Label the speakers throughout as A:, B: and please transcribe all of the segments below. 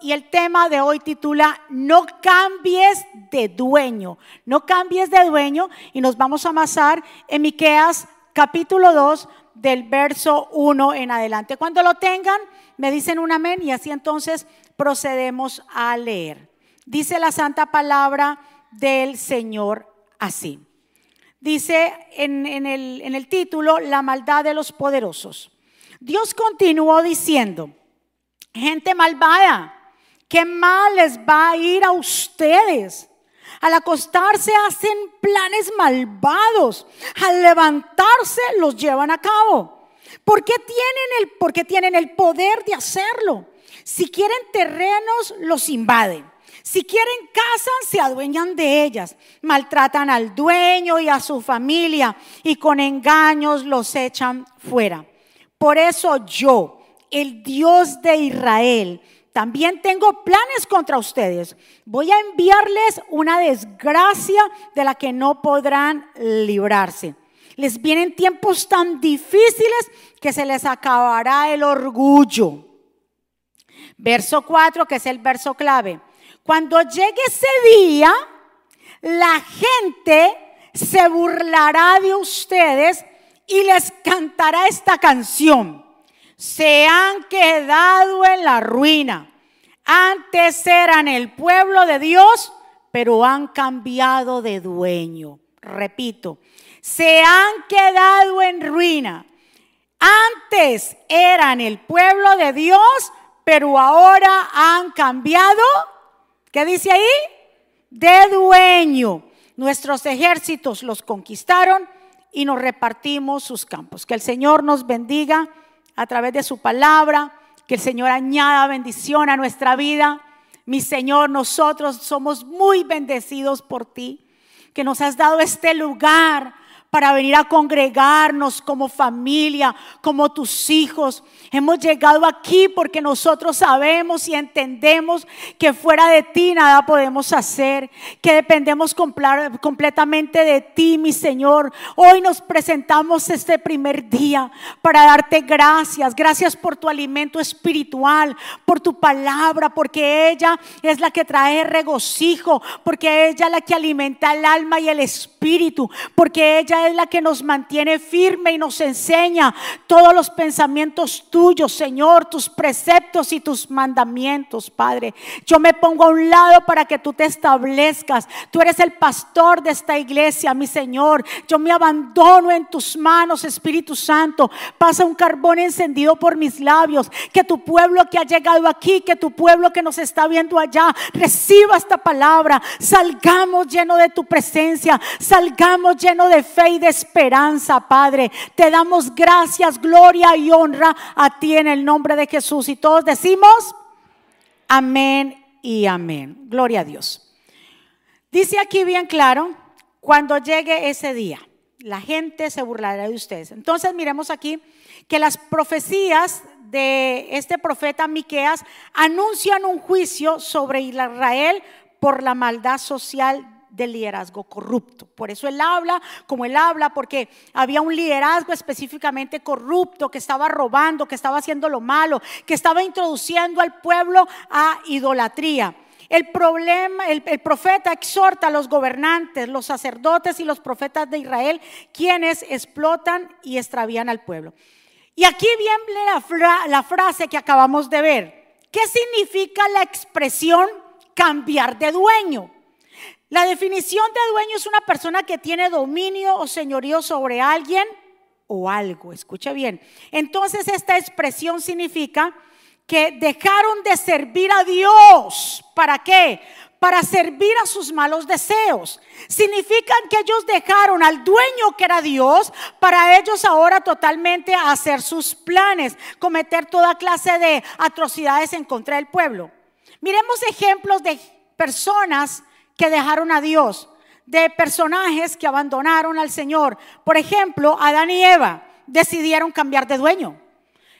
A: y el tema de hoy titula No cambies de dueño. No cambies de dueño y nos vamos a amasar en Miqueas capítulo 2 del verso 1 en adelante. Cuando lo tengan, me dicen un amén y así entonces procedemos a leer. Dice la santa palabra del Señor así. Dice en, el, en el título, La maldad de los poderosos. Dios continuó diciendo, gente malvada, ¿Qué mal les va a ir a ustedes? Al acostarse hacen planes malvados. Al levantarse los llevan a cabo. ¿Por qué tienen el, porque tienen el poder de hacerlo? Si quieren terrenos, los invaden. Si quieren casas, se adueñan de ellas. Maltratan al dueño y a su familia y con engaños los echan fuera. Por eso yo, el Dios de Israel, también tengo planes contra ustedes. Voy a enviarles una desgracia de la que no podrán librarse. Les vienen tiempos tan difíciles que se les acabará el orgullo. Verso 4, que es el verso clave. Cuando llegue ese día, la gente se burlará de ustedes y les cantará esta canción se han quedado en la ruina. Antes eran el pueblo de Dios, pero han cambiado de dueño. Repito, se han quedado en ruina. Antes eran el pueblo de Dios, pero ahora han cambiado, ¿qué dice ahí? De dueño. Nuestros ejércitos los conquistaron y nos repartimos sus campos. Que el Señor nos bendiga a través de su palabra. Que el Señor añada bendición a nuestra vida. Mi Señor, nosotros somos muy bendecidos por ti, que nos has dado este lugar para venir a congregarnos como familia, como tus hijos. Hemos llegado aquí porque nosotros sabemos y entendemos que fuera de ti nada podemos hacer, que dependemos completamente de ti, mi Señor. Hoy nos presentamos este primer día para darte gracias. Gracias por tu alimento espiritual, por tu palabra, porque ella es la que trae regocijo, porque ella es la que alimenta el alma y el espíritu, porque ella es la que nos mantiene firme y nos enseña todos los pensamientos tuyos, Señor, tus preceptos y tus mandamientos, Padre. Yo me pongo a un lado para que tú te establezcas. Tú eres el pastor de esta iglesia, mi Señor. Yo me abandono en tus manos, Espíritu Santo. Pasa un carbón encendido por mis labios. Que tu pueblo que ha llegado aquí, que tu pueblo que nos está viendo allá, reciba esta palabra. Salgamos lleno de tu presencia. Salgamos lleno de fe de esperanza, Padre. Te damos gracias, gloria y honra a ti en el nombre de Jesús. Y todos decimos, amén y amén. Gloria a Dios. Dice aquí bien claro, cuando llegue ese día, la gente se burlará de ustedes. Entonces miremos aquí que las profecías de este profeta Miqueas anuncian un juicio sobre Israel por la maldad social del liderazgo corrupto. Por eso él habla como él habla, porque había un liderazgo específicamente corrupto que estaba robando, que estaba haciendo lo malo, que estaba introduciendo al pueblo a idolatría. El problema, el, profeta exhorta a los gobernantes, los sacerdotes y los profetas de Israel, quienes explotan y extravían al pueblo. Y aquí viene la, la frase que acabamos de ver. ¿Qué significa la expresión cambiar de dueño? La definición de dueño es una persona que tiene dominio o señorío sobre alguien o algo. Escuche bien. Entonces esta expresión significa que dejaron de servir a Dios. ¿Para qué? Para servir a sus malos deseos. Significan que ellos dejaron al dueño que era Dios para ellos ahora totalmente hacer sus planes, cometer toda clase de atrocidades en contra del pueblo. Miremos ejemplos de personas que dejaron a Dios, de personajes que abandonaron al Señor. Por ejemplo, Adán y Eva decidieron cambiar de dueño.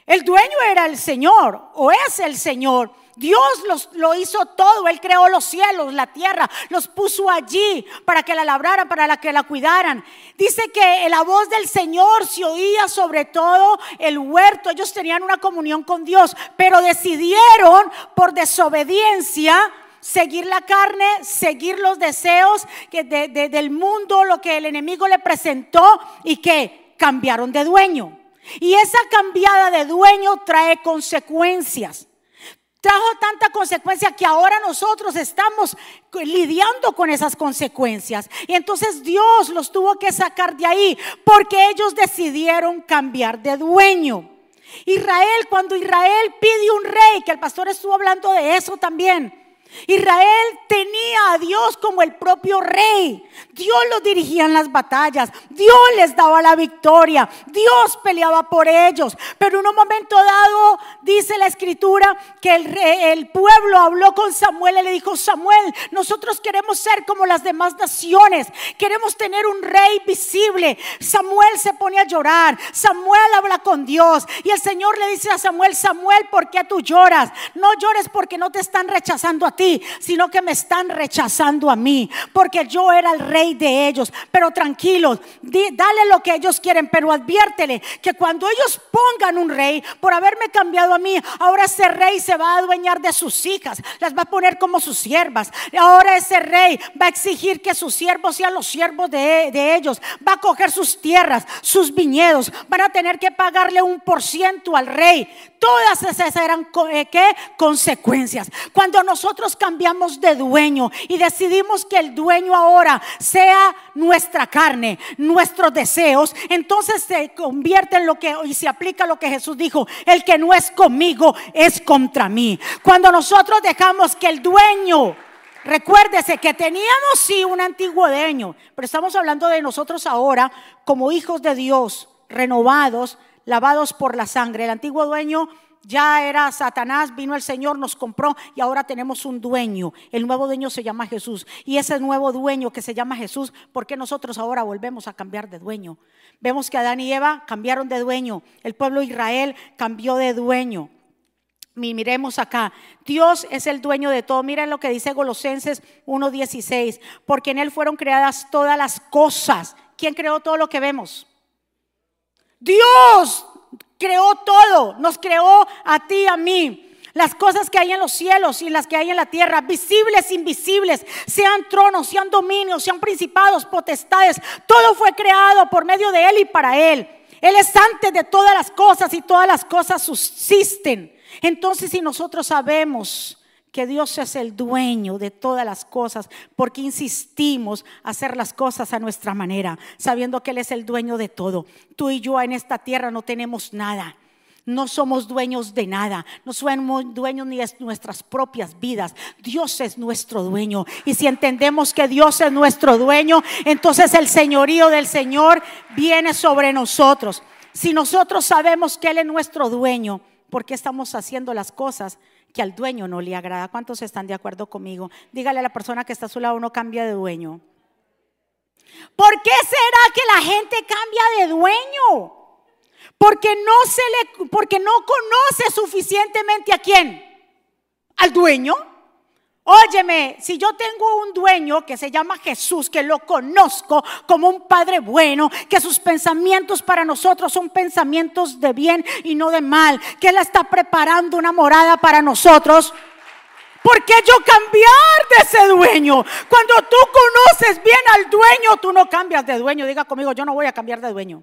A: El dueño era el Señor o es el Señor. Dios los, lo hizo todo. Él creó los cielos, la tierra, los puso allí para que la labraran, para que la cuidaran. Dice que la voz del Señor se oía sobre todo el huerto. Ellos tenían una comunión con Dios, pero decidieron por desobediencia seguir la carne, seguir los deseos que del mundo, lo que el enemigo le presentó y que cambiaron de dueño. Y esa cambiada de dueño trae consecuencias. Trajo tanta consecuencia que ahora nosotros estamos lidiando con esas consecuencias. Y entonces Dios los tuvo que sacar de ahí porque ellos decidieron cambiar de dueño. Israel, cuando Israel pide un rey, que el pastor estuvo hablando de eso también. Israel tenía a Dios como el propio rey. Dios los dirigía en las batallas. Dios les daba la victoria. Dios peleaba por ellos. Pero en un momento dado dice la escritura que el, el pueblo habló con Samuel y le dijo, Samuel, nosotros queremos ser como las demás naciones. Queremos tener un rey visible. Samuel se pone a llorar. Samuel habla con Dios. Y el Señor le dice a Samuel, Samuel, ¿por qué tú lloras? No llores porque no te están rechazando a ti sino que me están rechazando a mí, porque yo era el rey de ellos. Pero tranquilos, dale lo que ellos quieren, pero adviértele que cuando ellos pongan un rey, por haberme cambiado a mí, ahora ese rey se va a adueñar de sus hijas, las va a poner como sus siervas. Ahora ese rey va a exigir que sus siervos sean los siervos de, ellos, va a coger sus tierras, sus viñedos, van a tener que pagarle un por ciento al rey. Todas esas eran eh, ¿qué? consecuencias. Cuando nosotros cambiamos de dueño y decidimos que el dueño ahora sea nuestra carne, nuestros deseos, entonces se convierte en lo que y se aplica lo que Jesús dijo, el que no es conmigo es contra mí. Cuando nosotros dejamos que el dueño Recuérdese que teníamos sí un antiguo dueño, pero estamos hablando de nosotros ahora como hijos de Dios, renovados, lavados por la sangre. El antiguo dueño ya era Satanás, vino el Señor, nos compró y ahora tenemos un dueño. El nuevo dueño se llama Jesús. Y ese nuevo dueño que se llama Jesús, ¿por qué nosotros ahora volvemos a cambiar de dueño? Vemos que Adán y Eva cambiaron de dueño. El pueblo de Israel cambió de dueño. Miremos acá, Dios es el dueño de todo. Miren lo que dice Colosenses 1:16, porque en Él fueron creadas todas las cosas. ¿Quién creó todo lo que vemos? Dios creó todo, nos creó a ti, a mí. Las cosas que hay en los cielos y las que hay en la tierra, visibles, invisibles, sean tronos, sean dominios, sean principados, potestades, todo fue creado por medio de Él y para Él. Él es antes de todas las cosas y todas las cosas subsisten. Entonces, si nosotros sabemos que Dios es el dueño de todas las cosas, porque insistimos a hacer las cosas a nuestra manera, sabiendo que Él es el dueño de todo. Tú y yo en esta tierra no tenemos nada. No somos dueños de nada, no somos dueños ni de nuestras propias vidas. Dios es nuestro dueño. Y si entendemos que Dios es nuestro dueño, entonces el señorío del Señor viene sobre nosotros. Si nosotros sabemos que Él es nuestro dueño, ¿por qué estamos haciendo las cosas que al dueño no le agrada. ¿Cuántos están de acuerdo conmigo? Dígale a la persona que está a su lado, no cambia de dueño. ¿Por qué será que la gente cambia de dueño? Porque no se le porque no conoce suficientemente a quién? Al dueño. Óyeme, si yo tengo un dueño que se llama Jesús, que lo conozco como un Padre bueno, que sus pensamientos para nosotros son pensamientos de bien y no de mal, que Él está preparando una morada para nosotros. ¿Por qué yo cambiar de ese dueño? Cuando tú conoces bien al dueño, tú no cambias de dueño. Diga conmigo, yo no voy a cambiar de dueño.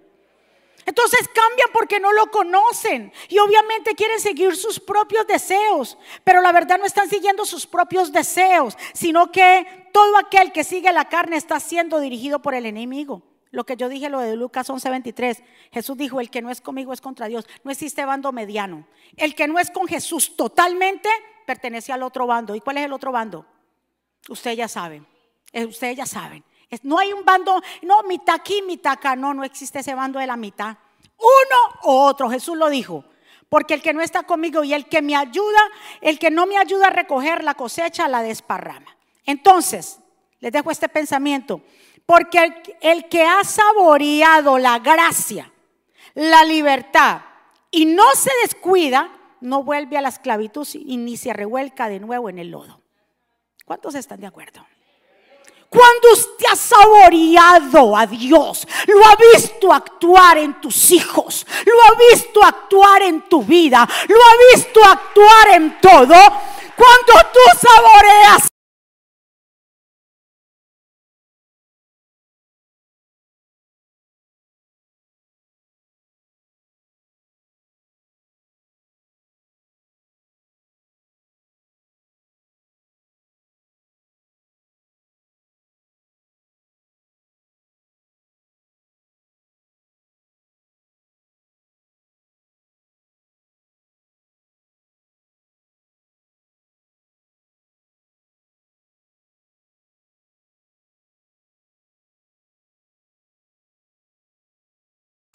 A: Entonces cambian porque no lo conocen y obviamente quieren seguir sus propios deseos, pero la verdad no están siguiendo sus propios deseos, sino que todo aquel que sigue la carne está siendo dirigido por el enemigo. Lo que yo dije, lo de Lucas 11:23, Jesús dijo, el que no es conmigo es contra Dios. No existe bando mediano. El que no es con Jesús totalmente pertenece al otro bando. ¿Y cuál es el otro bando? Ustedes ya saben. Eh, ustedes ya saben. No hay un bando, no, mitad aquí, mitad acá. No, no existe ese bando de la mitad. Uno o otro, Jesús lo dijo. Porque el que no está conmigo y el que me ayuda, el que no me ayuda a recoger la cosecha, la desparrama. Entonces, les dejo este pensamiento. Porque el, el que ha saboreado la gracia, la libertad y no se descuida, no vuelve a la esclavitud y ni se revuelca de nuevo en el lodo. ¿Cuántos están de acuerdo? Cuando usted ha saboreado a Dios, lo ha visto actuar en tus hijos, lo ha visto actuar en tu vida, lo ha visto actuar en todo. Cuando tú saboreas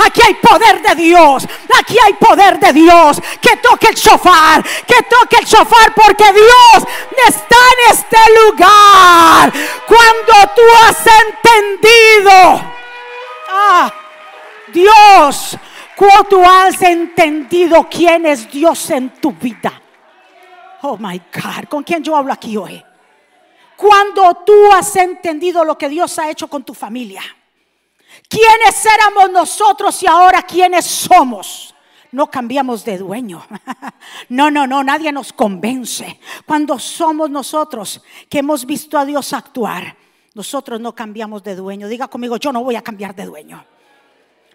A: Aquí hay poder de Dios. Aquí hay poder de Dios. Que toque el shofar. Que toque el shofar porque Dios está en este lugar. Cuando tú has entendido. Ah, Dios. Cuando tú has entendido quién es Dios en tu vida. Oh my God. ¿Con quién yo hablo aquí hoy? Cuando tú has entendido lo que Dios ha hecho con tu familia ¿Quiénes éramos nosotros y ahora quiénes somos? No cambiamos de dueño. No, no, no, nadie nos convence. Cuando somos nosotros que hemos visto a Dios actuar, nosotros no cambiamos de dueño. Diga conmigo, yo no voy a cambiar de dueño.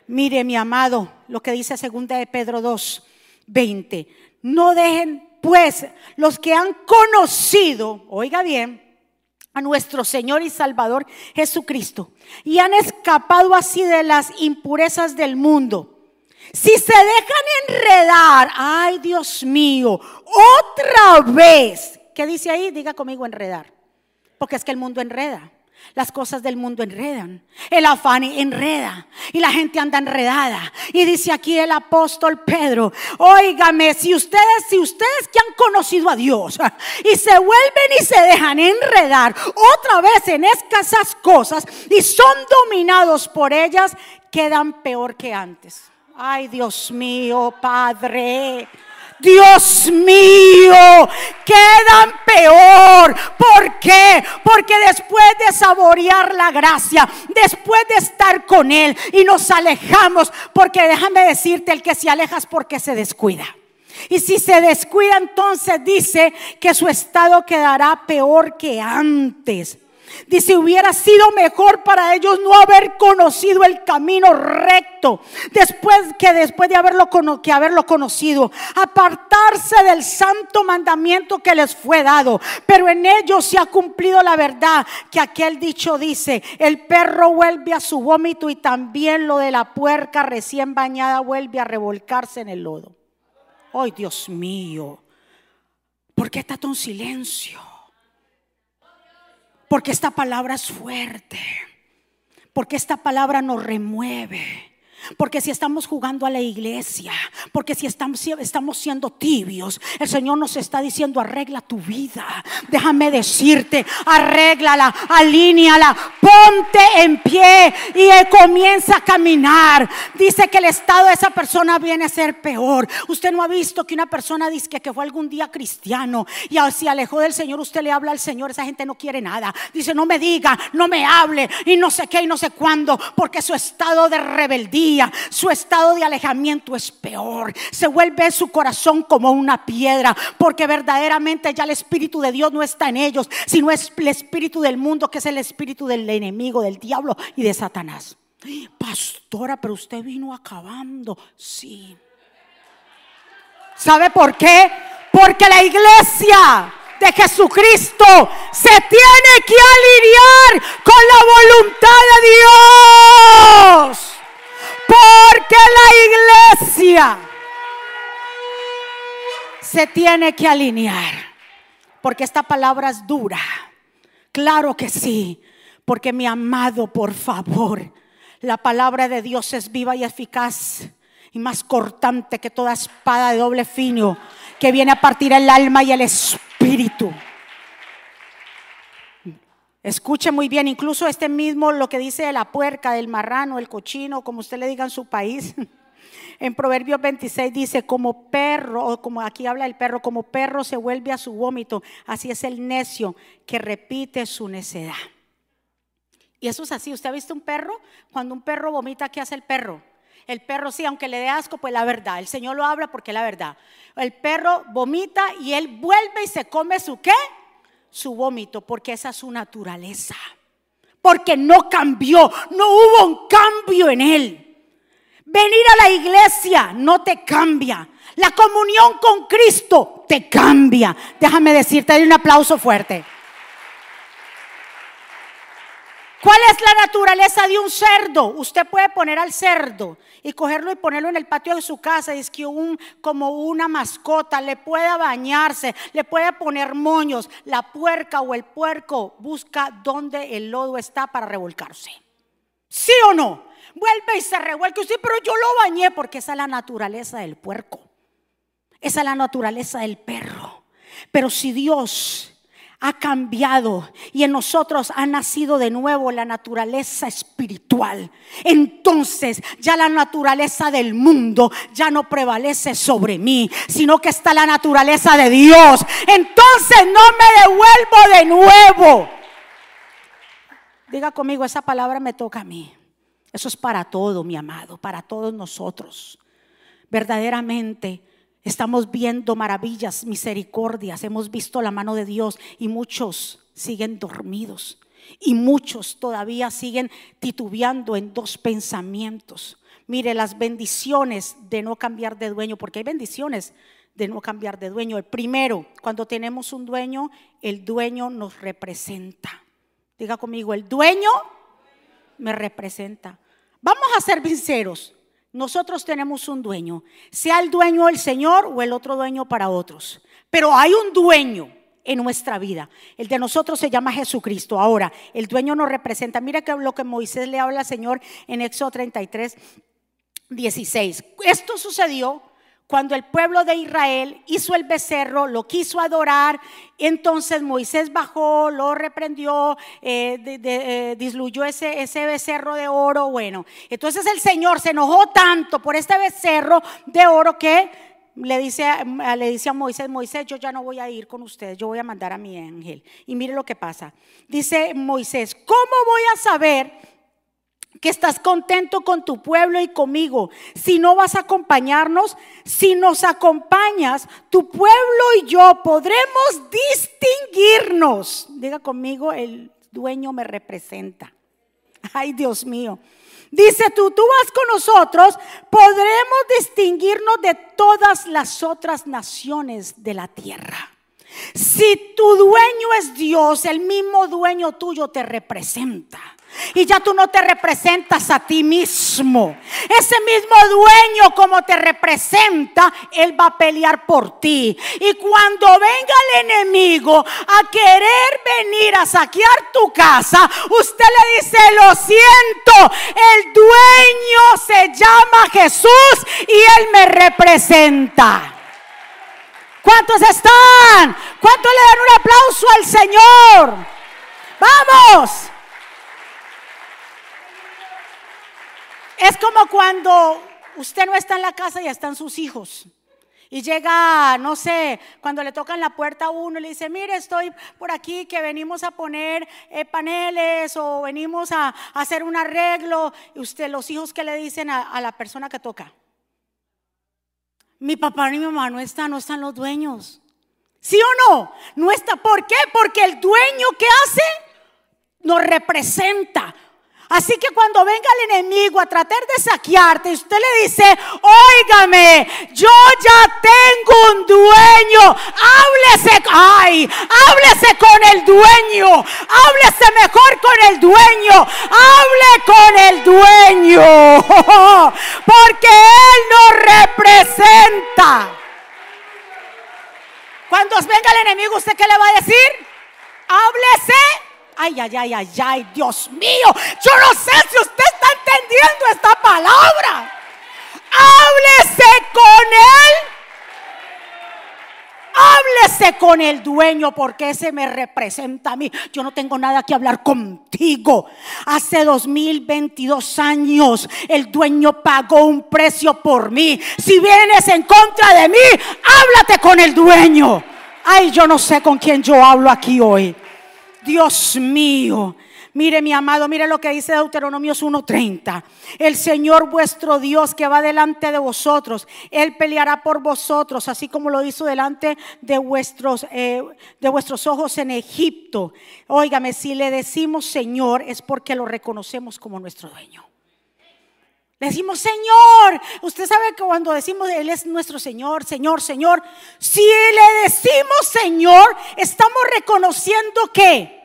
A: Mire, mi amado, lo que dice segunda de Pedro 2, 20. No dejen, pues, los que han conocido, oiga bien, a nuestro Señor y Salvador Jesucristo y han escapado así de las impurezas del mundo. Si se dejan enredar, ay Dios mío, otra vez, ¿qué dice ahí? Diga conmigo enredar, porque es que el mundo enreda. Las cosas del mundo enredan. El afán enreda. Y la gente anda enredada. Y dice aquí el apóstol Pedro, óigame, si ustedes, si ustedes que han conocido a Dios y se vuelven y se dejan enredar otra vez en escasas cosas y son dominados por ellas, quedan peor que antes. Ay, Dios mío, Padre. Dios mío, quedan peor. ¿Por qué? Porque después de saborear la gracia, después de estar con Él y nos alejamos, porque déjame decirte, el que se aleja es porque se descuida. Y si se descuida, entonces dice que su estado quedará peor que antes. Dice, hubiera sido mejor para ellos no haber conocido el camino recto, después que después de haberlo, que haberlo conocido, apartarse del santo mandamiento que les fue dado. Pero en ellos se ha cumplido la verdad que aquel dicho dice, el perro vuelve a su vómito y también lo de la puerca recién bañada vuelve a revolcarse en el lodo. Ay, Dios mío, ¿por qué está tan silencio? Porque esta palabra es fuerte. Porque esta palabra nos remueve. Porque si estamos jugando a la iglesia, porque si estamos, estamos siendo tibios, el Señor nos está diciendo, arregla tu vida. Déjame decirte, arréglala, alíñala, ponte en pie y comienza a caminar. Dice que el estado de esa persona viene a ser peor. Usted no ha visto que una persona dice que fue algún día cristiano y se alejó del Señor, usted le habla al Señor, esa gente no quiere nada. Dice, no me diga, no me hable y no sé qué y no sé cuándo, porque su estado de rebeldía su estado de alejamiento es peor. Se vuelve su corazón como una piedra, porque verdaderamente ya el Espíritu de Dios no está en ellos, sino es el Espíritu del mundo, que es el Espíritu del enemigo, del diablo y de Satanás. Pastora, pero usted vino acabando. Sí. ¿Sabe por qué? Porque la iglesia de Jesucristo se tiene que alinear con la voluntad de Dios. Porque la iglesia se tiene que alinear. Porque esta palabra es dura. Claro que sí. Porque mi amado, por favor, la palabra de Dios es viva y eficaz y más cortante que toda espada de doble fino que viene a partir el alma y el espíritu Escuche muy bien, incluso este mismo, lo que dice de la puerca, del marrano, el cochino, como usted le diga en su país. En Proverbios 26 dice, como perro, o como aquí habla el perro, como perro se vuelve a su vómito, así es el necio que repite su necedad. Y eso es así. ¿Usted ha visto un perro? Cuando un perro vomita, ¿qué hace el perro? El perro sí, aunque le dé asco, pues la verdad. El Señor lo habla porque es la verdad. El perro vomita y él vuelve y se come su qué? Su vómito, porque esa es su naturaleza. Porque no cambió, no hubo un cambio en él. Venir a la iglesia no te cambia. La comunión con Cristo te cambia. Déjame decirte, hay un aplauso fuerte. ¿Cuál es la naturaleza de un cerdo? Usted puede poner al cerdo y cogerlo y ponerlo en el patio de su casa, es que un, como una mascota, le puede bañarse, le puede poner moños. La puerca o el puerco busca dónde el lodo está para revolcarse. ¿Sí o no? Vuelve y se revuelca usted, pero yo lo bañé porque esa es la naturaleza del puerco. Esa es la naturaleza del perro. Pero si Dios ha cambiado y en nosotros ha nacido de nuevo la naturaleza espiritual. Entonces ya la naturaleza del mundo ya no prevalece sobre mí, sino que está la naturaleza de Dios. Entonces no me devuelvo de nuevo. Diga conmigo, esa palabra me toca a mí. Eso es para todo, mi amado, para todos nosotros. Verdaderamente Estamos viendo maravillas, misericordias, hemos visto la mano de Dios y muchos siguen dormidos y muchos todavía siguen titubeando en dos pensamientos. Mire, las bendiciones de no cambiar de dueño, porque hay bendiciones de no cambiar de dueño. El primero, cuando tenemos un dueño, el dueño nos representa. Diga conmigo, el dueño me representa. Vamos a ser sinceros. Nosotros tenemos un dueño, sea el dueño el Señor o el otro dueño para otros. Pero hay un dueño en nuestra vida. El de nosotros se llama Jesucristo. Ahora, el dueño nos representa. Mira lo que Moisés le habla al Señor en Éxodo 33, 16. Esto sucedió cuando el pueblo de Israel hizo el becerro, lo quiso adorar, entonces Moisés bajó, lo reprendió, eh, eh, disluyó ese, becerro de oro. Bueno, entonces el Señor se enojó tanto por este becerro de oro que le dice, le dice a Moisés, Moisés, yo ya no voy a ir con ustedes, yo voy a mandar a mi ángel. Y mire lo que pasa. Dice Moisés, ¿cómo voy a saber? Que estás contento con tu pueblo y conmigo. Si no vas a acompañarnos, si nos acompañas, tu pueblo y yo podremos distinguirnos. Diga conmigo, el dueño me representa. Ay, Dios mío. Dice tú, tú vas con nosotros, podremos distinguirnos de todas las otras naciones de la tierra. Si tu dueño es Dios, el mismo dueño tuyo te representa. Y ya tú no te representas a ti mismo. Ese mismo dueño como te representa, Él va a pelear por ti. Y cuando venga el enemigo a querer venir a saquear tu casa, usted le dice, lo siento, el dueño se llama Jesús y Él me representa. ¿Cuántos están? ¿Cuántos le dan un aplauso al Señor? Vamos. Es como cuando usted no está en la casa y están sus hijos. Y llega, no sé, cuando le tocan la puerta a uno y le dice, mire, estoy por aquí que venimos a poner eh, paneles o venimos a, hacer un arreglo. Y usted, los hijos que le dicen a, a la persona que toca. Mi papá ni mi mamá no están, no están los dueños. ¿Sí o no? No está. ¿Por qué? Porque el dueño que hace nos representa. Así que cuando venga el enemigo a tratar de saquearte, usted le dice, óigame, yo ya tengo un dueño, háblese, ay, háblese con el dueño, háblese mejor con el dueño, hable con el dueño, porque Él nos representa. Cuando venga el enemigo, ¿usted qué le va a decir? Háblese Ay, ay, ay, ay, ay, Dios mío. Yo no sé si usted está entendiendo esta palabra. Háblese con él. háblese con el dueño porque ese me representa a mí. Yo no tengo nada que hablar contigo. Hace 2022 años el dueño pagó un precio por mí. Si vienes en contra de mí, háblate con el dueño. Ay, yo no sé con quién yo hablo aquí hoy. Dios mío. Mire mi amado, mire lo que dice Deuteronomio 1:30. El Señor vuestro Dios que va delante de vosotros, Él peleará por vosotros, así como lo hizo delante de vuestros, eh, de vuestros ojos en Egipto. Óigame, si le decimos Señor es porque lo reconocemos como nuestro dueño. Decimos, Señor, usted sabe que cuando decimos Él es nuestro Señor, Señor, Señor, si le decimos Señor, estamos reconociendo que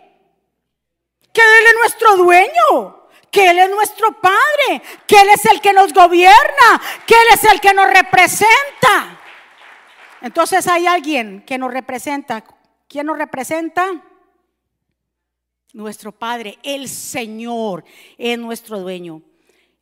A: que Él es nuestro dueño, que Él es nuestro Padre, que Él es el que nos gobierna, que Él es el que nos representa. Entonces hay alguien que nos representa. ¿Quién nos representa? Nuestro Padre, el Señor, es nuestro dueño.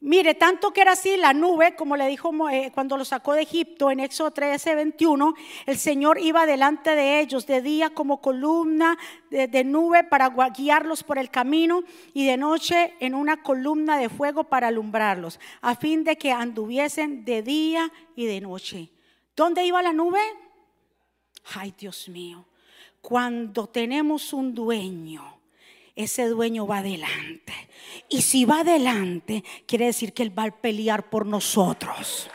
A: Mire, tanto que era así la nube, como le dijo eh, cuando lo sacó de Egipto en Éxodo 13, 21, el Señor iba delante de ellos de día como columna de, nube para guiarlos por el camino y de noche en una columna de fuego para alumbrarlos, a fin de que anduviesen de día y de noche. ¿Dónde iba la nube? Ay, Dios mío, cuando tenemos un dueño ese dueño va adelante. Y si va adelante, quiere decir que Él va a pelear por nosotros.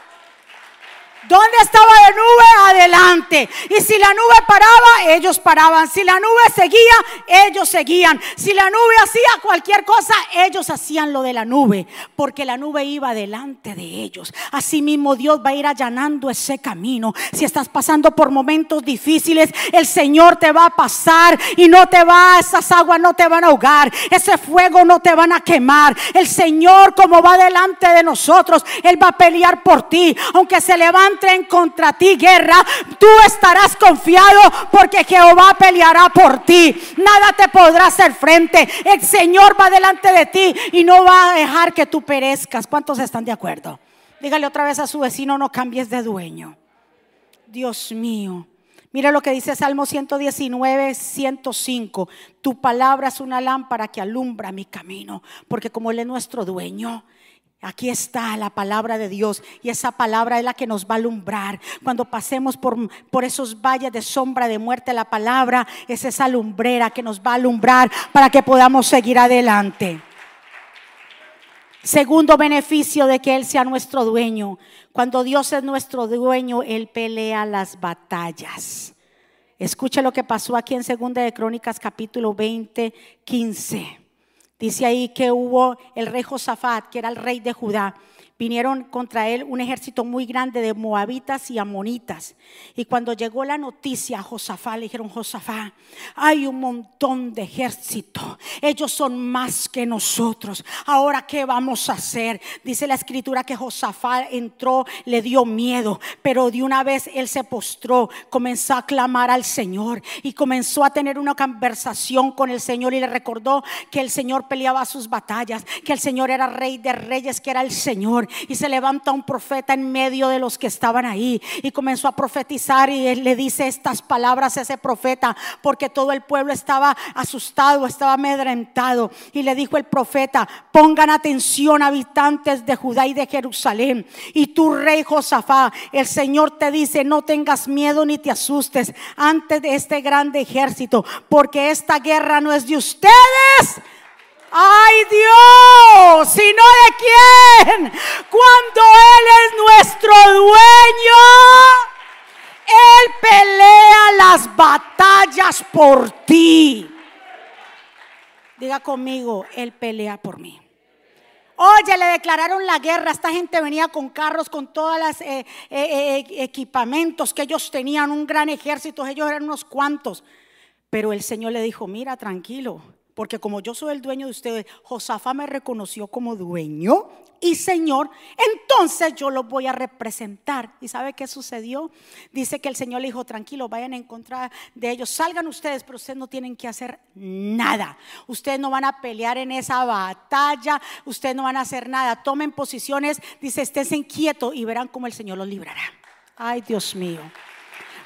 A: ¿Dónde estaba la nube? Adelante. Y si la nube paraba, ellos paraban. Si la nube seguía, ellos seguían. Si la nube hacía cualquier cosa, ellos hacían lo de la nube. Porque la nube iba delante de ellos. Asimismo, Dios va a ir allanando ese camino. Si estás pasando por momentos difíciles, el Señor te va a pasar y no te va, esas aguas no te van a ahogar. Ese fuego no te van a quemar. El Señor, como va delante de nosotros, Él va a pelear por ti. Aunque se levante en contra ti guerra, tú estarás confiado porque Jehová peleará por ti. Nada te podrá hacer frente. El Señor va delante de ti y no va a dejar que tú perezcas. ¿Cuántos están de acuerdo? Dígale otra vez a su vecino, no cambies de dueño. Dios mío. Mira lo que dice Salmo 119, 105. Tu palabra es una lámpara que alumbra mi camino, porque como Él es nuestro dueño, Aquí está la palabra de Dios y esa palabra es la que nos va a alumbrar. Cuando pasemos por, por, esos valles de sombra de muerte, la palabra es esa lumbrera que nos va a alumbrar para que podamos seguir adelante. Segundo beneficio de que Él sea nuestro dueño. Cuando Dios es nuestro dueño, Él pelea las batallas. Escucha lo que pasó aquí en Segunda de Crónicas capítulo 20, 15. Dice ahí que hubo el rey Josafat, que era el rey de Judá, vinieron contra él un ejército muy grande de moabitas y amonitas. Y cuando llegó la noticia a Josafá, le dijeron, Josafá, hay un montón de ejército. Ellos son más que nosotros. Ahora, ¿qué vamos a hacer? Dice la escritura que Josafá entró, le dio miedo, pero de una vez él se postró, comenzó a clamar al Señor y comenzó a tener una conversación con el Señor y le recordó que el Señor peleaba sus batallas, que el Señor era rey de reyes, que era el Señor y se levanta un profeta en medio de los que estaban ahí y comenzó a profetizar y le dice estas palabras a ese profeta porque todo el pueblo estaba asustado, estaba amedrentado. Y le dijo el profeta, pongan atención habitantes de Judá y de Jerusalén y tu rey Josafá, el Señor te dice, no tengas miedo ni te asustes antes de este grande ejército porque esta guerra no es de ustedes Ay Dios, si no de quién. Cuando Él es nuestro dueño, Él pelea las batallas por ti. Diga conmigo, Él pelea por mí. Oye, le declararon la guerra. Esta gente venía con carros, con todos los eh, eh, eh, equipamientos que ellos tenían, un gran ejército. Ellos eran unos cuantos. Pero el Señor le dijo, mira, tranquilo porque como yo soy el dueño de ustedes, Josafá me reconoció como dueño y Señor, entonces yo lo voy a representar. ¿Y sabe qué sucedió? Dice que el Señor le dijo, tranquilo, vayan en contra de ellos, salgan ustedes, pero ustedes no tienen que hacer nada. Ustedes no van a pelear en esa batalla, ustedes no van a hacer nada. Tomen posiciones, dice, estén quietos y verán cómo el Señor los librará. Ay, Dios mío.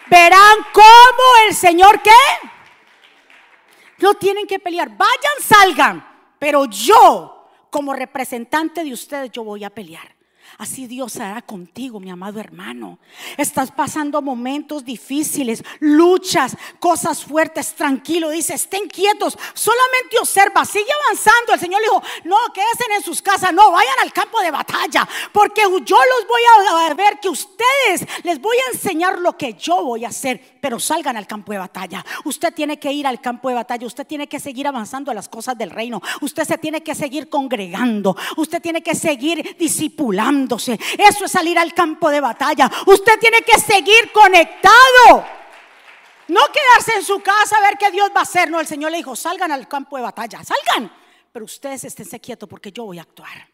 A: verán cómo el Señor qué. No tienen que pelear. Vayan, salgan. Pero yo, como representante de ustedes, yo voy a pelear. Así Dios hará contigo, mi amado hermano. Estás pasando momentos difíciles, luchas, cosas fuertes, tranquilo. Dice, estén quietos, solamente observa, sigue avanzando. El Señor dijo, no, quédense en sus casas, no, vayan al campo de batalla, porque yo los voy a ver que ustedes les voy a enseñar lo que yo voy a hacer, pero salgan al campo de batalla. Usted tiene que ir al campo de batalla, usted tiene que seguir avanzando a las cosas del reino, usted se tiene que seguir congregando, usted tiene que seguir discipulando eso es salir al campo de batalla. Usted tiene que seguir conectado. No quedarse en su casa a ver qué Dios va a hacer. No, el Señor le dijo, salgan al campo de batalla, salgan. Pero ustedes esténse quietos porque yo voy a actuar.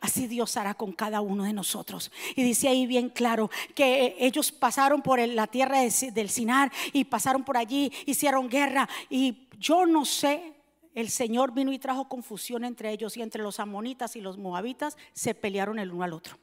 A: Así Dios hará con cada uno de nosotros. Y dice ahí bien claro que ellos pasaron por la tierra del Sinar y pasaron por allí, hicieron guerra. Y yo no sé el Señor vino y trajo confusión entre ellos y entre los amonitas y los moabitas se pelearon el uno al otro.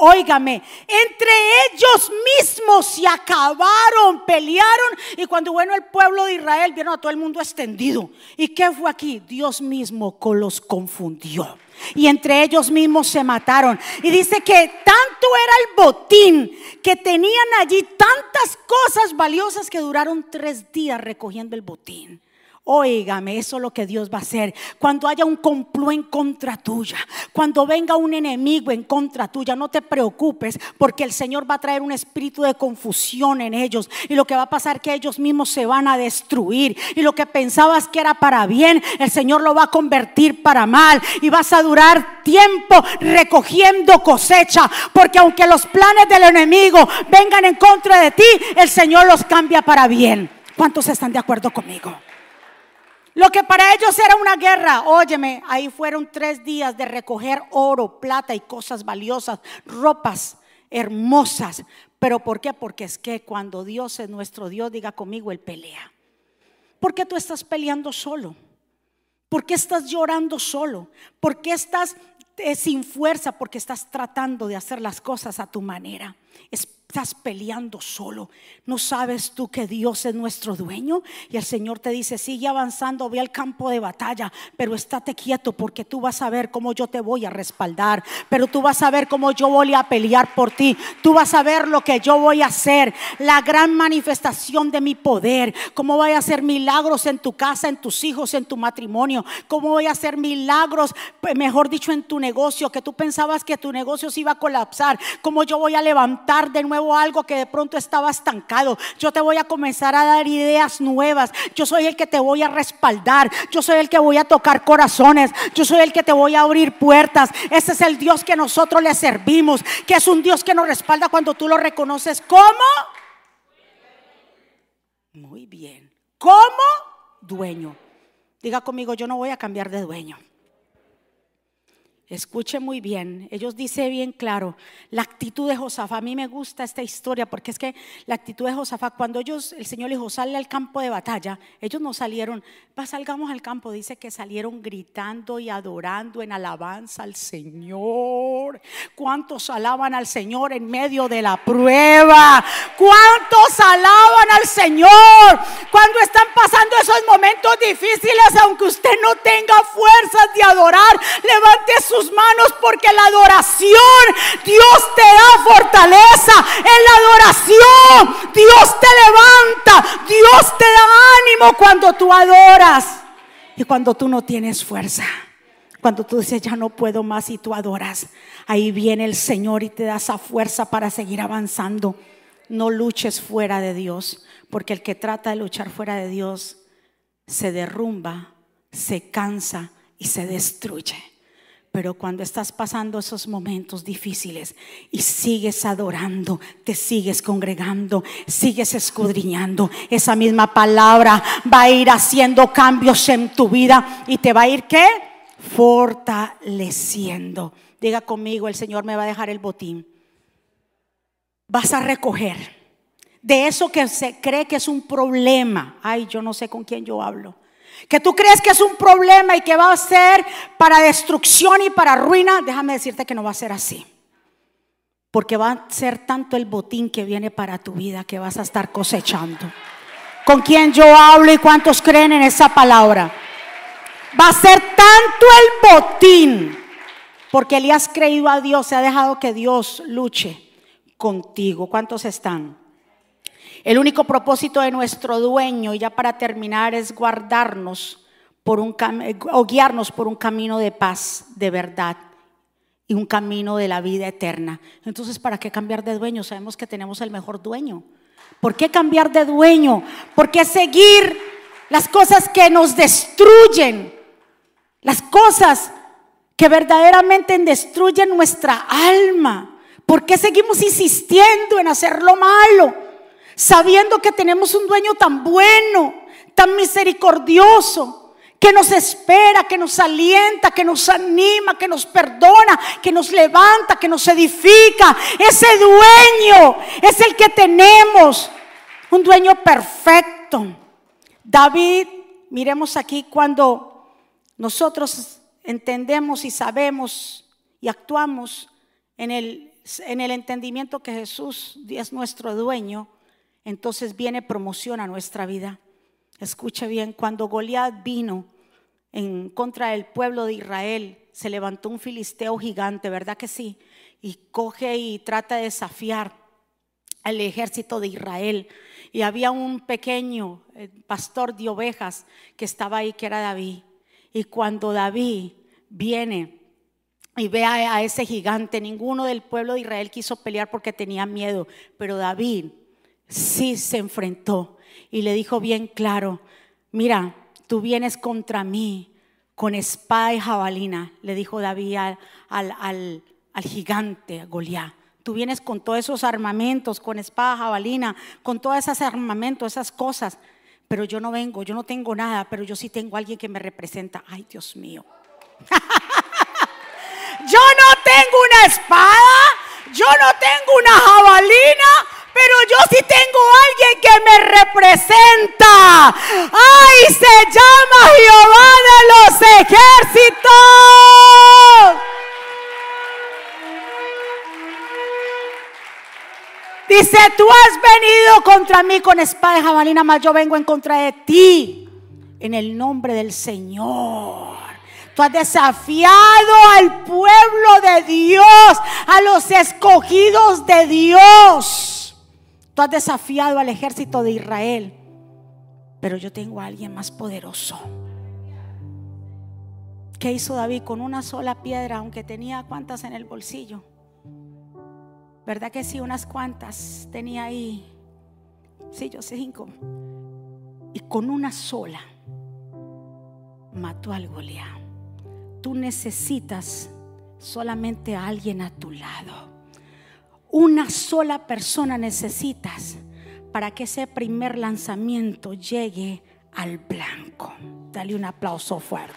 A: Óigame, entre ellos mismos se acabaron, pelearon y cuando bueno el pueblo de Israel vieron a todo el mundo extendido. ¿Y qué fue aquí? Dios mismo los confundió. Y entre ellos mismos se mataron. Y dice que tanto era el botín que tenían allí tantas cosas valiosas que duraron tres días recogiendo el botín. Óigame, eso es lo que Dios va a hacer. Cuando haya un complot en contra tuya, cuando venga un enemigo en contra tuya, no te preocupes porque el Señor va a traer un espíritu de confusión en ellos. Y lo que va a pasar es que ellos mismos se van a destruir. Y lo que pensabas que era para bien, el Señor lo va a convertir para mal. Y vas a durar tiempo recogiendo cosecha. Porque aunque los planes del enemigo vengan en contra de ti, el Señor los cambia para bien. ¿Cuántos están de acuerdo conmigo? Lo que para ellos era una guerra, óyeme, ahí fueron tres días de recoger oro, plata y cosas valiosas, ropas hermosas. ¿Pero por qué? Porque es que cuando Dios es nuestro Dios, diga conmigo, Él pelea. ¿Por qué tú estás peleando solo? ¿Por qué estás llorando solo? ¿Por qué estás eh, sin fuerza? Porque estás tratando de hacer las cosas a tu manera. Estás peleando solo. ¿No sabes tú que Dios es nuestro dueño? Y el Señor te dice, sigue avanzando, ve al campo de batalla, pero estate quieto porque tú vas a ver cómo yo te voy a respaldar, pero tú vas a ver cómo yo voy a pelear por ti. Tú vas a ver lo que yo voy a hacer, la gran manifestación de mi poder, cómo voy a hacer milagros en tu casa, en tus hijos, en tu matrimonio, cómo voy a hacer milagros, mejor dicho, en tu negocio, que tú pensabas que tu negocio se iba a colapsar, cómo yo voy a levantar de nuevo algo que de pronto estaba estancado. Yo te voy a comenzar a dar ideas nuevas. Yo soy el que te voy a respaldar. Yo soy el que voy a tocar corazones. Yo soy el que te voy a abrir puertas. Ese es el Dios que nosotros le servimos, que es un Dios que nos respalda cuando tú lo reconoces como muy bien. Como dueño. Diga conmigo, yo no voy a cambiar de dueño. Escuche muy bien, ellos dicen bien claro, la actitud de Josafat, a mí me gusta esta historia porque es que la actitud de Josafat, cuando ellos, el Señor le dijo, sale al campo de batalla, ellos no salieron, va, salgamos al campo, dice que salieron gritando y adorando en alabanza al Señor. ¿Cuántos alaban al Señor en medio de la prueba? ¿Cuántos alaban al Señor cuando están pasando esos momentos difíciles, aunque usted no tenga fuerzas de adorar, levante su manos porque la adoración, Dios te da fortaleza. En la adoración, Dios te levanta, Dios te da ánimo cuando tú adoras y cuando tú no tienes fuerza. Cuando tú dices, ya no puedo más y tú adoras, ahí viene el Señor y te da esa fuerza para seguir avanzando. No luches fuera de Dios, porque el que trata de luchar fuera de Dios se derrumba, se cansa y se destruye. Pero cuando estás pasando esos momentos difíciles y sigues adorando, te sigues congregando, sigues escudriñando, esa misma palabra va a ir haciendo cambios en tu vida y te va a ir qué? Fortaleciendo. Diga conmigo, el Señor me va a dejar el botín. Vas a recoger de eso que se cree que es un problema. Ay, yo no sé con quién yo hablo que tú crees que es un problema y que va a ser para destrucción y para ruina, déjame decirte que no va a ser así. Porque va a ser tanto el botín que viene para tu vida que vas a estar cosechando. ¿Con quién yo hablo y cuántos creen en esa palabra? Va a ser tanto el botín. Porque le has creído a Dios, se ha dejado que Dios luche contigo. ¿Cuántos están? El único propósito de nuestro dueño, y ya para terminar, es guardarnos por un o guiarnos por un camino de paz, de verdad y un camino de la vida eterna. Entonces, ¿para qué cambiar de dueño? Sabemos que tenemos el mejor dueño. ¿Por qué cambiar de dueño? ¿Por qué seguir las cosas que nos destruyen? Las cosas que verdaderamente destruyen nuestra alma. ¿Por qué seguimos insistiendo en hacer lo malo? Sabiendo que tenemos un dueño tan bueno, tan misericordioso, que nos espera, que nos alienta, que nos anima, que nos perdona, que nos levanta, que nos edifica. Ese dueño es el que tenemos, un dueño perfecto. David, miremos aquí cuando nosotros entendemos y sabemos y actuamos en el, en el entendimiento que Jesús es nuestro dueño, entonces viene promoción a nuestra vida. Escuche bien, cuando Goliat vino en contra del pueblo de Israel, se levantó un filisteo gigante, ¿verdad que sí? Y coge y trata de desafiar al ejército de Israel. Y había un pequeño eh, pastor de ovejas que estaba ahí, que era David. Y cuando David viene y ve a, a ese gigante, ninguno del pueblo de Israel quiso pelear porque tenía miedo, pero David sí se enfrentó y le dijo bien claro, mira, tú vienes contra mí con espada y jabalina, le dijo David al, al, al, gigante, Goliat. Tú vienes con todos esos armamentos, con espada, jabalina, con todos esos armamentos, esas cosas. Pero yo no vengo, yo no tengo nada, pero yo sí tengo a alguien que me representa. Ay, Dios mío. yo no tengo una espada, yo no tengo una jabalina, pero yo sí tengo alguien que me representa. ¡Ay! Se llama Jehová de los ejércitos. Dice, tú has venido contra mí con espada y jabalina, mas yo vengo en contra de ti. En el nombre del Señor. Tú has desafiado al pueblo de Dios, a los escogidos de Dios. Tú has desafiado al ejército de Israel, pero yo tengo a alguien más poderoso. ¿Qué hizo David con una sola piedra, aunque tenía cuantas en el bolsillo? ¿Verdad que sí? Unas cuantas tenía ahí. Sí, yo sé cinco. Y con una sola mató al Goliat. Tú necesitas solamente a alguien a tu lado. Una sola persona necesitas para que ese primer lanzamiento llegue al blanco. Dale un aplauso fuerte.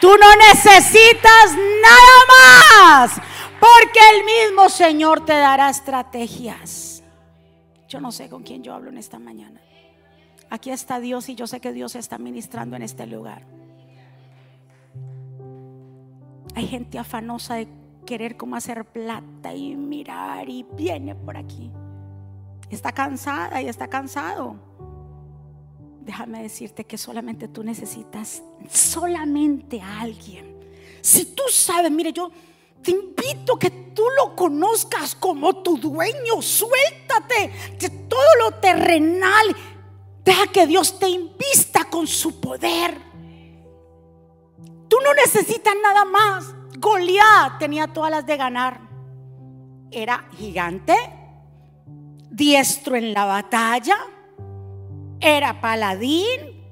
A: Tú no necesitas nada más, porque el mismo Señor te dará estrategias. Yo no sé con quién yo hablo en esta mañana. Aquí está Dios y yo sé que Dios está ministrando en este lugar. Hay gente afanosa de querer cómo hacer plata y mirar y viene por aquí. Está cansada y está cansado. Déjame decirte que solamente tú necesitas solamente a alguien. Si tú sabes, mire, yo te invito a que tú lo conozcas como tu dueño. Suéltate de todo lo terrenal. Deja que Dios te invista con su poder. Tú no necesitas nada más. Goliat tenía todas las de ganar. Era gigante, diestro en la batalla, era paladín,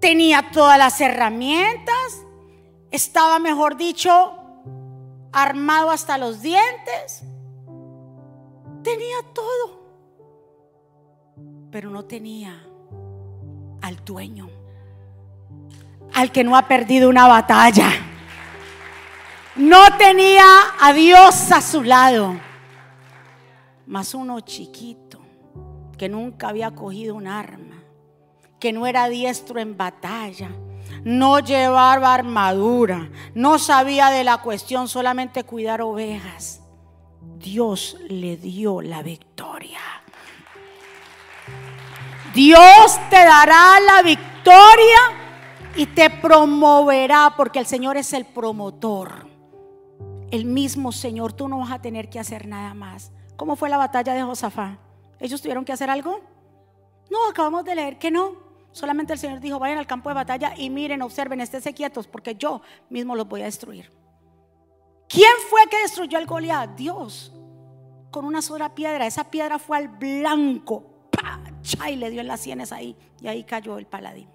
A: tenía todas las herramientas, estaba, mejor dicho, armado hasta los dientes, tenía todo, pero no tenía al dueño, al que no ha perdido una batalla. No tenía a Dios a su lado, más uno chiquito que nunca había cogido un arma, que no era diestro en batalla, no llevaba armadura, no sabía de la cuestión, solamente cuidar ovejas. Dios le dio la victoria. Dios te dará la victoria y te promoverá porque el Señor es el promotor. El mismo Señor, tú no vas a tener que hacer nada más. ¿Cómo fue la batalla de Josafá? ¿Ellos tuvieron que hacer algo? No, acabamos de leer que no. Solamente el Señor dijo, vayan al campo de batalla y miren, observen, esténse quietos porque yo mismo los voy a destruir. ¿Quién fue que destruyó al Goliat? Dios. Con una sola piedra. Esa piedra fue al blanco. ¡Pah! Y le dio en las sienes ahí. Y ahí cayó el paladín.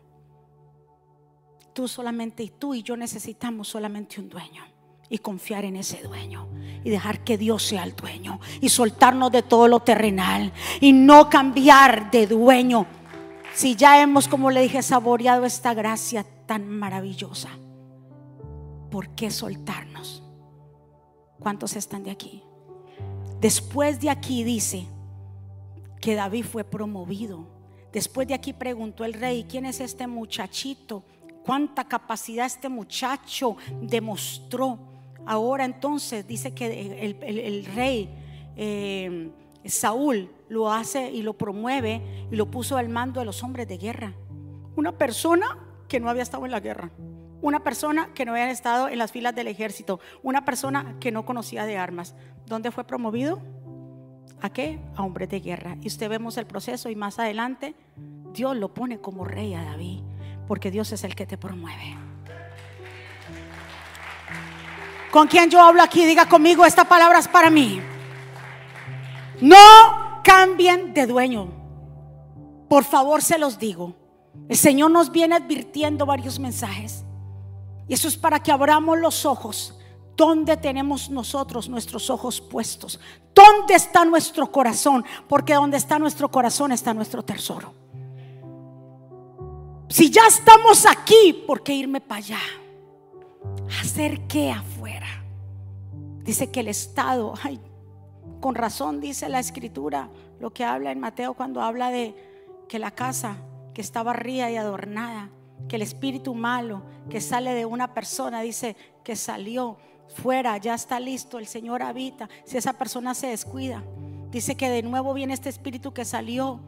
A: Tú solamente y tú y yo necesitamos solamente un dueño y confiar en ese dueño y dejar que Dios sea el dueño y soltarnos de todo lo terrenal y no cambiar de dueño. Si ya hemos, como le dije, saboreado esta gracia tan maravillosa, ¿por qué soltarnos? ¿Cuántos están de aquí? Después de aquí dice que David fue promovido. Después de aquí preguntó el rey, ¿quién es este muchachito? ¿Cuánta capacidad este muchacho demostró? Ahora entonces dice que el, rey eh, Saúl lo hace y lo promueve y lo puso al mando de los hombres de guerra. Una persona que no había estado en la guerra. Una persona que no había estado en las filas del ejército. Una persona que no conocía de armas. ¿Dónde fue promovido? ¿A qué? A hombres de guerra. Y usted vemos el proceso y más adelante Dios lo pone como rey a David. Porque Dios es el que te promueve. ¿Con quién yo hablo aquí? Diga conmigo, esta palabra es para mí. No cambien de dueño. Por favor, se los digo. El Señor nos viene advirtiendo varios mensajes. Y eso es para que abramos los ojos. ¿Dónde tenemos nosotros nuestros ojos puestos? ¿Dónde está nuestro corazón? Porque donde está nuestro corazón está nuestro tesoro. Si ya estamos aquí, ¿por qué irme para allá? ¿Hacer qué afuera? Dice que el Estado, ay, con razón dice la escritura, lo que habla en Mateo cuando habla de que la casa que está barrida y adornada, que el espíritu malo que sale de una persona, dice que salió fuera, ya está listo, el Señor habita. Si esa persona se descuida, dice que de nuevo viene este espíritu que salió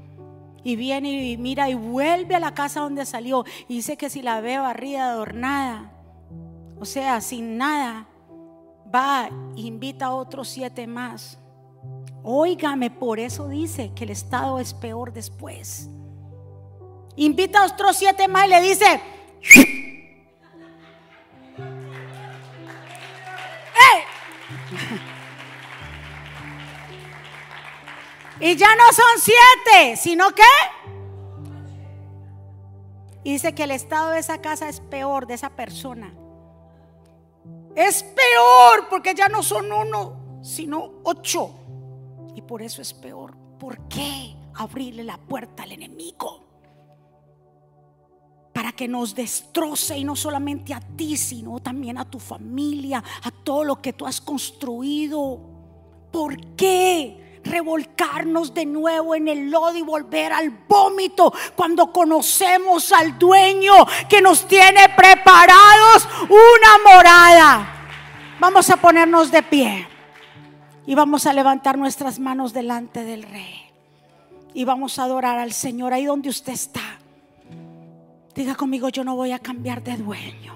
A: y viene y mira y vuelve a la casa donde salió. Y dice que si la ve barrida, adornada, o sea, sin nada, va invita a otros siete más. Óigame, por eso dice que el estado es peor después. Invita a otros siete más y le dice, Y ya no son siete, sino que... Dice que el estado de esa casa es peor, de esa persona. Es peor porque ya no son uno, sino ocho. Y por eso es peor. ¿Por qué abrirle la puerta al enemigo? Para que nos destroce y no solamente a ti, sino también a tu familia, a todo lo que tú has construido. ¿Por qué? revolcarnos de nuevo en el lodo y volver al vómito cuando conocemos al dueño que nos tiene preparados una morada. Vamos a ponernos de pie y vamos a levantar nuestras manos delante del rey y vamos a adorar al Señor ahí donde usted está. Diga conmigo, yo no voy a cambiar de dueño.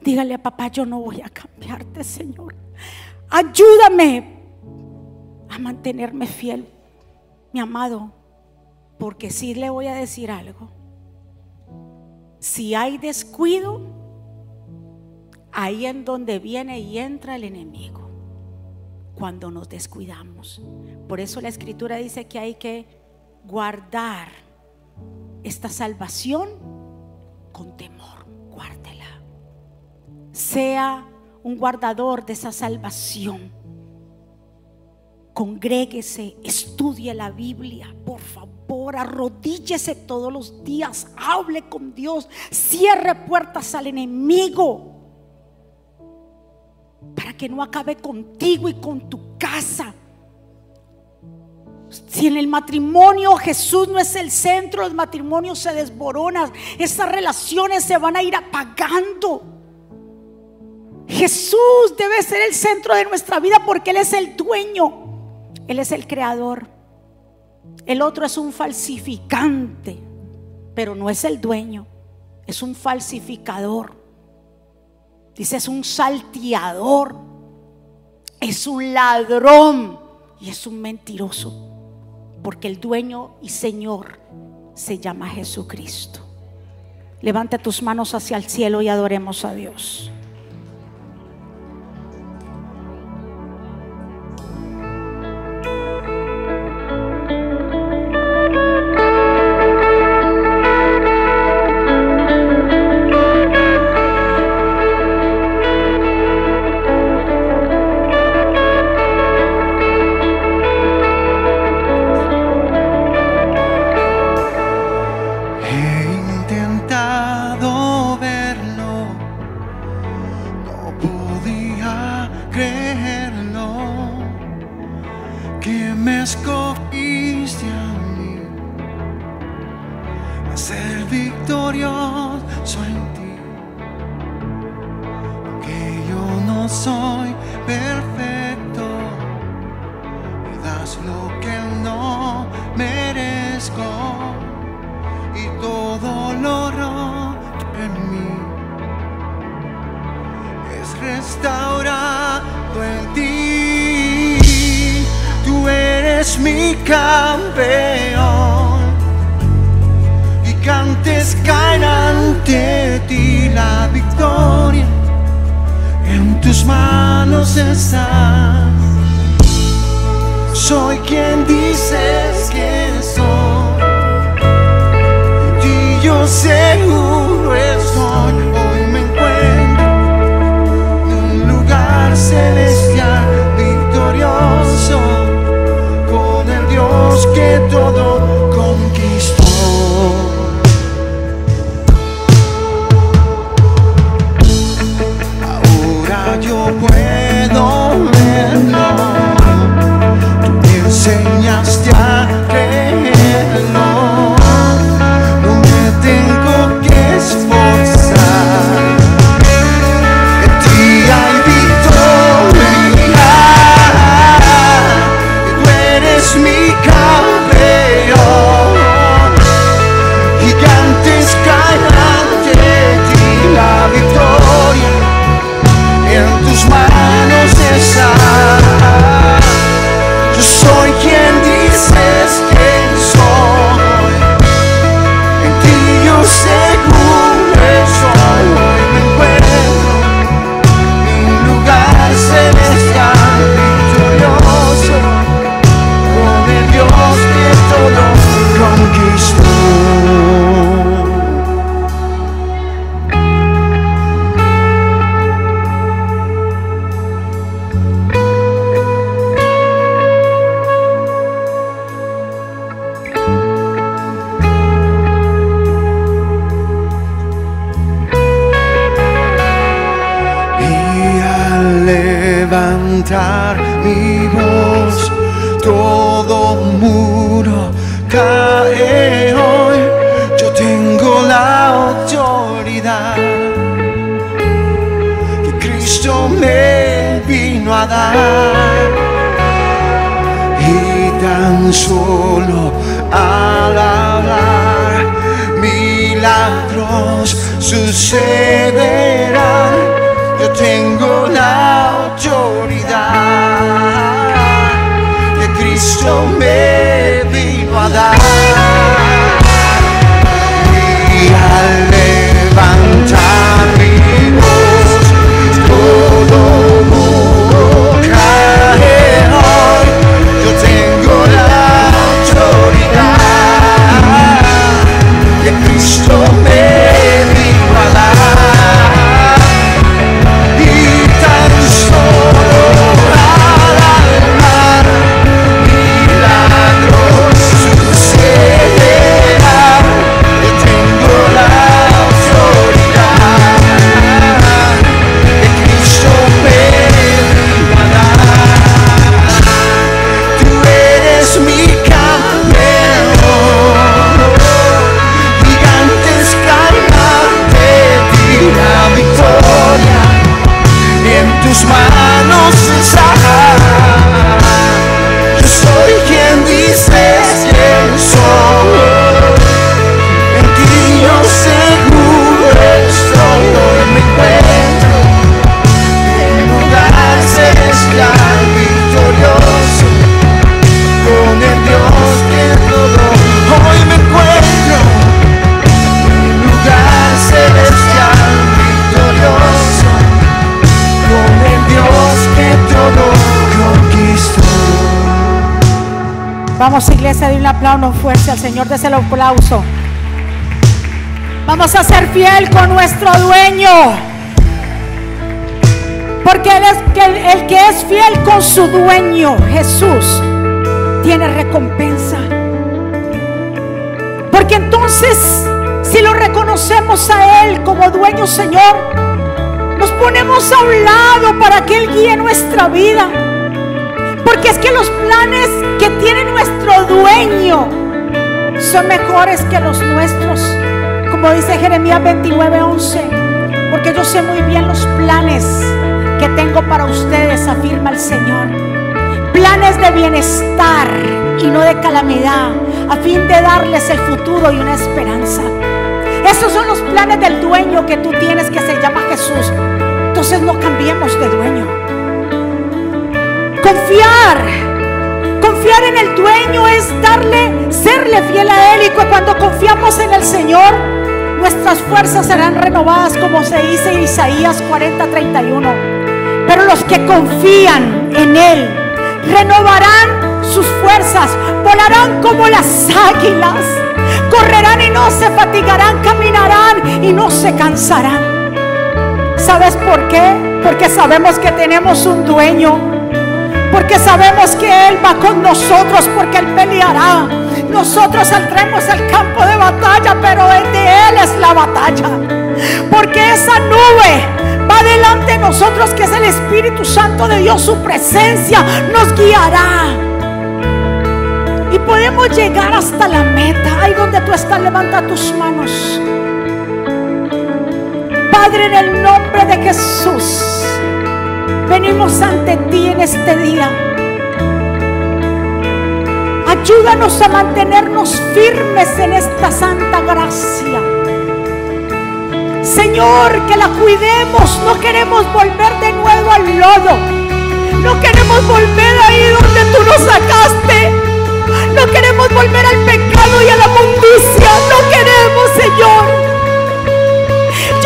A: Dígale a papá, yo no voy a cambiarte, Señor. Ayúdame a mantenerme fiel, mi amado, porque si le voy a decir algo. Si hay descuido, ahí en donde viene y entra el enemigo, cuando nos descuidamos. Por eso la escritura dice que hay que guardar esta salvación con temor, guárdela. Sea un guardador de esa salvación congréguese, estudie la Biblia, por favor, arrodíllese todos los días, hable con Dios, cierre puertas al enemigo que no acabe contigo y con tu casa.
B: Si en el matrimonio Jesús no es el centro, los matrimonios se desboronan, esas relaciones se van a ir apagando. Jesús debe ser el centro de nuestra vida porque Él es el dueño, Él es el creador. El otro es un falsificante, pero no es el dueño, es un falsificador. Dice, es un salteador, es un ladrón y es un mentiroso porque el dueño y Señor se llama Jesucristo. Levanta tus manos hacia el cielo y adoremos a Dios. todo y tan solo al hablar milagros sucederán. Yo tengo la autoridad que Cristo me vino a dar. Y al levantar Christ.
A: Vamos iglesia, de un aplauso fuerte al Señor, des el aplauso. Vamos a ser fiel con nuestro dueño. Porque él es, el, el que es fiel con su dueño, Jesús, tiene recompensa. Porque entonces, si lo reconocemos a Él como dueño, Señor, nos ponemos a un lado para que Él guíe nuestra vida. Porque es que los planes que tiene nuestro dueño son mejores que los nuestros. Como dice Jeremías 29:11. Porque yo sé muy bien los planes que tengo para ustedes, afirma el Señor. Planes de bienestar y no de calamidad, a fin de darles el futuro y una esperanza. Esos son los planes del dueño que tú tienes que se llama Jesús. Entonces no cambiemos de dueño. Confiar. Confiar en el dueño es darle, serle fiel a Él. Y cuando confiamos en el Señor, nuestras fuerzas serán renovadas, como se dice en Isaías 40, 31. Pero los que confían en Él renovarán sus fuerzas, volarán como las águilas, correrán y no se fatigarán, caminarán y no se cansarán. ¿Sabes por qué? Porque sabemos que tenemos un dueño. Porque sabemos que Él va con nosotros, porque Él peleará. Nosotros saldremos al campo de batalla, pero el de Él es la batalla. Porque esa nube va delante de nosotros, que es el Espíritu Santo de Dios, su presencia nos guiará. Y podemos llegar hasta la meta. Ahí donde tú estás, levanta tus manos. Padre, en el nombre de Jesús, venimos ante ti en este día. Ayúdanos a mantenernos firmes en esta santa gracia. Señor, que la cuidemos. No queremos volver de nuevo al lodo. No queremos volver ahí donde tú nos sacaste. No queremos volver al pecado y a la mundicia. No queremos, Señor.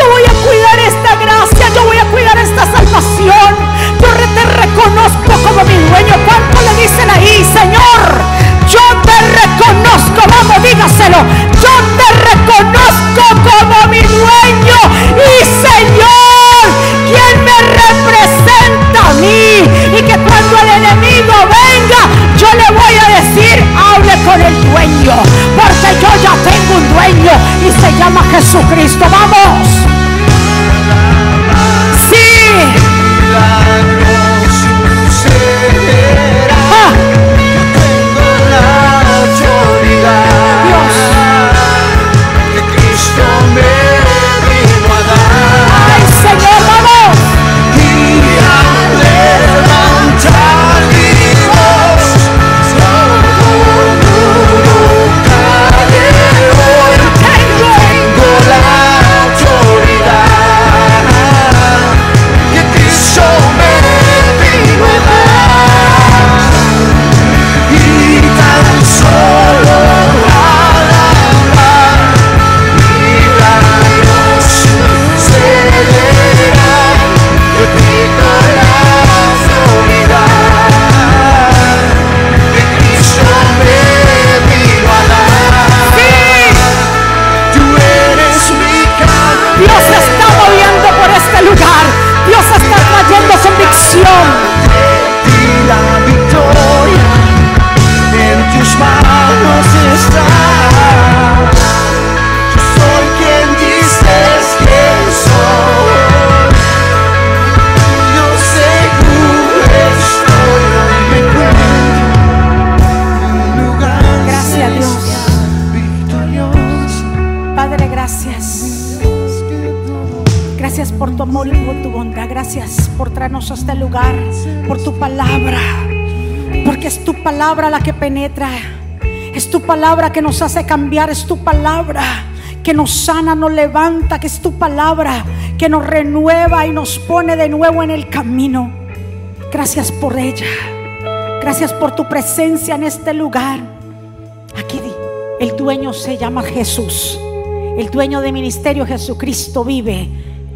A: Yo voy a cuidar esta gracia, yo voy a cuidar esta salvación. Yo te reconozco como mi dueño. ¿Cuánto le dicen ahí, Señor? Yo te reconozco, vamos, dígaselo. Yo te reconozco como mi dueño y Señor, quien me representa a mí. Y que cuando el enemigo venga, yo le voy a decir, hable con el dueño, porque yo ya tengo un dueño y se llama Jesucristo. Vamos. Sí. Ah, palabra la que penetra. Es tu palabra que nos hace cambiar. Es tu palabra que nos sana, nos levanta. Que es tu palabra que nos renueva y nos pone de nuevo en el camino. Gracias por ella. Gracias por tu presencia en este lugar. Aquí el dueño se llama Jesús. El dueño de ministerio Jesucristo vive.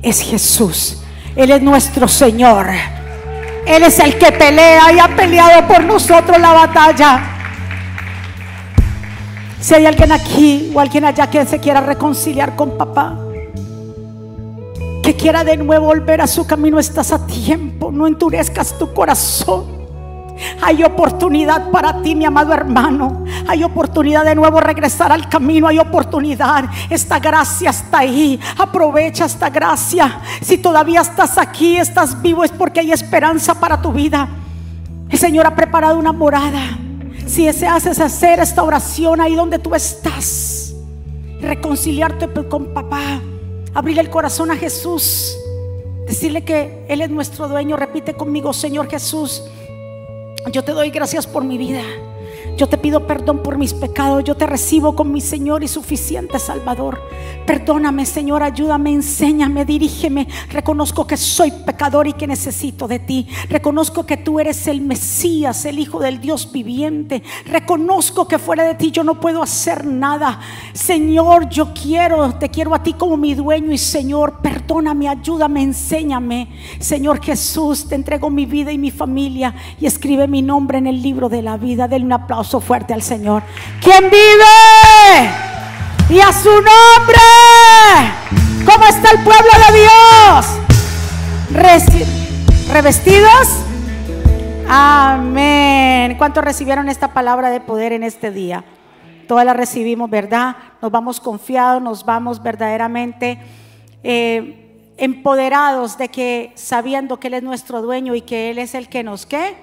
A: Es Jesús. Él es nuestro Señor. Él es el que pelea y ha peleado por nosotros la batalla. Si hay alguien aquí o alguien allá que se quiera reconciliar con papá, que quiera de nuevo volver a su camino, estás a tiempo. No endurezcas tu corazón. Hay oportunidad para ti, mi amado hermano. Hay oportunidad de nuevo regresar al camino. Hay oportunidad. Esta gracia está ahí. Aprovecha esta gracia. Si todavía estás aquí, estás vivo, es porque hay esperanza para tu vida. El Señor ha preparado una morada. Si deseas hacer esta oración ahí donde tú estás, reconciliarte con papá, abrir el corazón a Jesús, decirle que Él es nuestro dueño. Repite conmigo, Señor Jesús. Yo te doy gracias por mi vida. Yo te pido perdón por mis pecados. Yo te recibo con mi Señor y suficiente Salvador. Perdóname, Señor, ayúdame, enséñame, dirígeme. Reconozco que soy pecador y que necesito de ti. Reconozco que tú eres el Mesías, el Hijo del Dios viviente. Reconozco que fuera de ti yo no puedo hacer nada. Señor, yo quiero, te quiero a ti como mi dueño y Señor, perdóname, ayúdame, enséñame. Señor Jesús, te entrego mi vida y mi familia y escribe mi nombre en el libro de la vida. Denle un aplauso fuerte al Señor. ¿Quién vive? Y a su nombre. ¿Cómo está el pueblo de Dios? ¿Revestidos? Amén. ¿Cuántos recibieron esta palabra de poder en este día? Todas la recibimos, ¿verdad? Nos vamos confiados, nos vamos verdaderamente eh, empoderados de que sabiendo que Él es nuestro dueño y que Él es el que nos, ¿qué?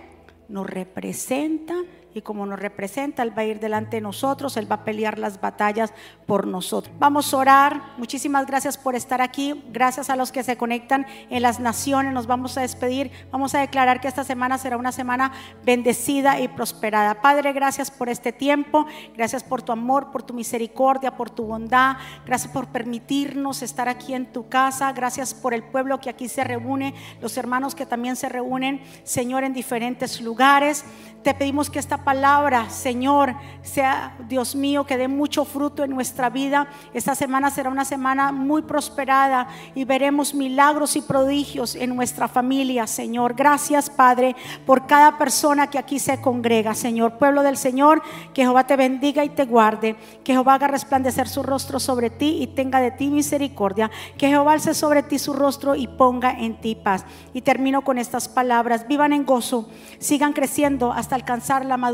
A: Nos representa y como nos representa, Él va a ir delante de nosotros, Él va a pelear las batallas por nosotros. Vamos a orar. Muchísimas gracias por estar aquí. Gracias a los que se conectan en las naciones. Nos vamos a despedir. Vamos a declarar que esta semana será una semana bendecida y prosperada. Padre, gracias por este tiempo. Gracias por tu amor, por tu misericordia, por tu bondad. Gracias por permitirnos estar aquí en tu casa. Gracias por el pueblo que aquí se reúne, los hermanos que también se reúnen, Señor, en diferentes lugares. Te pedimos que esta palabra, Señor, sea, Dios mío, que dé mucho fruto en nuestra vida. Esta semana será una semana muy prosperada y veremos milagros y prodigios en nuestra familia, Señor. Gracias, Padre, por cada persona que aquí se congrega, Señor. Pueblo del Señor, que Jehová te bendiga y te guarde. Que Jehová haga resplandecer su rostro sobre ti y tenga de ti misericordia. Que Jehová alce sobre ti su rostro y ponga en ti paz. Y termino con estas palabras. Vivan en gozo, sigan creciendo hasta alcanzar la